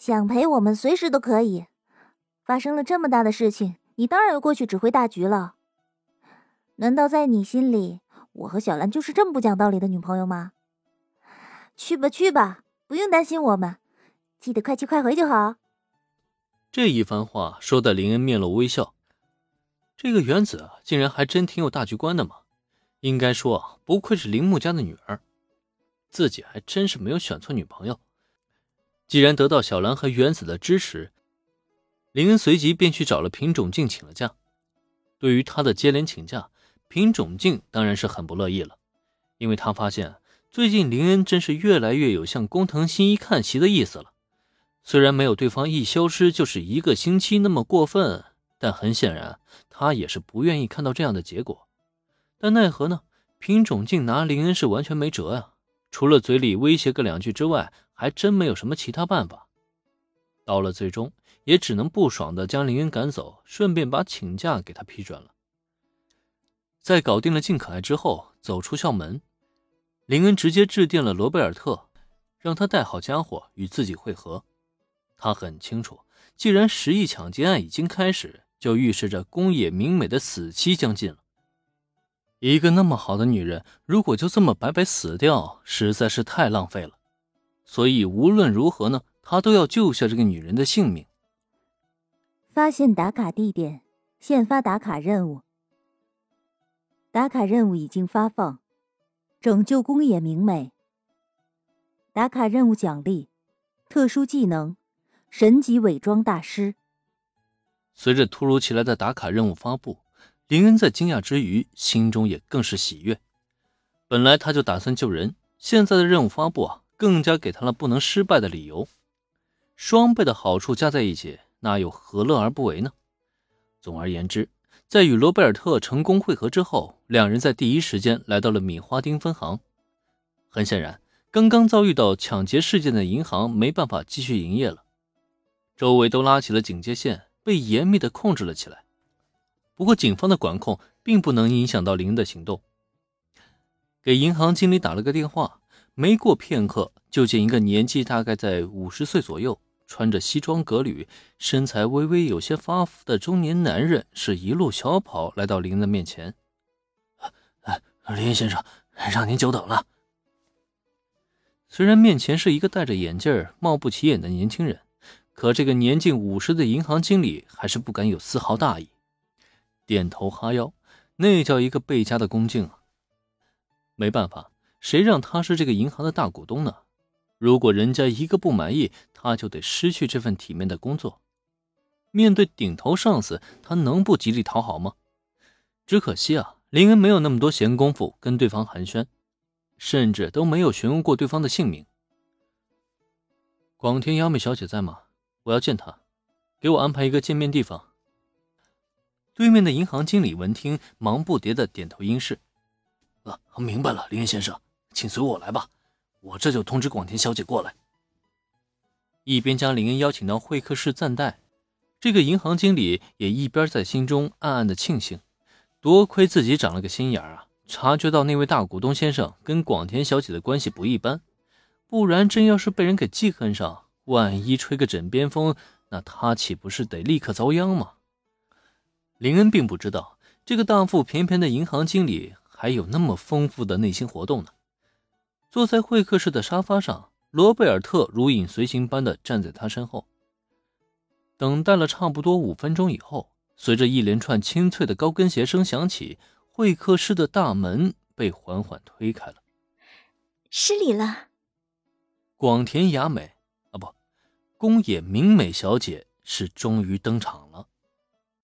想陪我们随时都可以。发生了这么大的事情，你当然要过去指挥大局了。难道在你心里，我和小兰就是这么不讲道理的女朋友吗？去吧去吧，不用担心我们，记得快去快回就好。这一番话说的林恩面露微笑。这个原子，竟然还真挺有大局观的嘛！应该说，不愧是铃木家的女儿，自己还真是没有选错女朋友。既然得到小兰和原子的支持，林恩随即便去找了品种静请了假。对于他的接连请假，品种静当然是很不乐意了，因为他发现最近林恩真是越来越有向工藤新一看齐的意思了。虽然没有对方一消失就是一个星期那么过分，但很显然他也是不愿意看到这样的结果。但奈何呢？品种静拿林恩是完全没辙呀，除了嘴里威胁个两句之外。还真没有什么其他办法，到了最终也只能不爽的将林恩赶走，顺便把请假给他批准了。在搞定了静可爱之后，走出校门，林恩直接致电了罗贝尔特，让他带好家伙与自己会合。他很清楚，既然十亿抢劫案已经开始，就预示着宫野明美的死期将近了。一个那么好的女人，如果就这么白白死掉，实在是太浪费了。所以无论如何呢，他都要救下这个女人的性命。发现打卡地点，现发打卡任务。打卡任务已经发放，拯救宫野明美。打卡任务奖励：特殊技能，神级伪装大师。随着突如其来的打卡任务发布，林恩在惊讶之余，心中也更是喜悦。本来他就打算救人，现在的任务发布啊。更加给他了不能失败的理由，双倍的好处加在一起，那又何乐而不为呢？总而言之，在与罗贝尔特成功会合之后，两人在第一时间来到了米花町分行。很显然，刚刚遭遇到抢劫事件的银行没办法继续营业了，周围都拉起了警戒线，被严密的控制了起来。不过，警方的管控并不能影响到林的行动。给银行经理打了个电话。没过片刻，就见一个年纪大概在五十岁左右、穿着西装革履、身材微微有些发福的中年男人，是一路小跑来到林的面前。林先生，让您久等了。虽然面前是一个戴着眼镜、貌不起眼的年轻人，可这个年近五十的银行经理还是不敢有丝毫大意，点头哈腰，那叫一个倍加的恭敬啊！没办法。谁让他是这个银行的大股东呢？如果人家一个不满意，他就得失去这份体面的工作。面对顶头上司，他能不极力讨好吗？只可惜啊，林恩没有那么多闲工夫跟对方寒暄，甚至都没有询问过对方的姓名。广田雅美小姐在吗？我要见她，给我安排一个见面地方。对面的银行经理闻听，忙不迭的点头应是。啊，明白了，林恩先生。请随我来吧，我这就通知广田小姐过来。一边将林恩邀请到会客室暂待，这个银行经理也一边在心中暗暗的庆幸，多亏自己长了个心眼啊，察觉到那位大股东先生跟广田小姐的关系不一般，不然真要是被人给记恨上，万一吹个枕边风，那他岂不是得立刻遭殃吗？林恩并不知道，这个大腹便便的银行经理还有那么丰富的内心活动呢。坐在会客室的沙发上，罗贝尔特如影随形般的站在他身后。等待了差不多五分钟以后，随着一连串清脆的高跟鞋声响起，会客室的大门被缓缓推开了。失礼了，广田雅美啊，不，宫野明美小姐是终于登场了。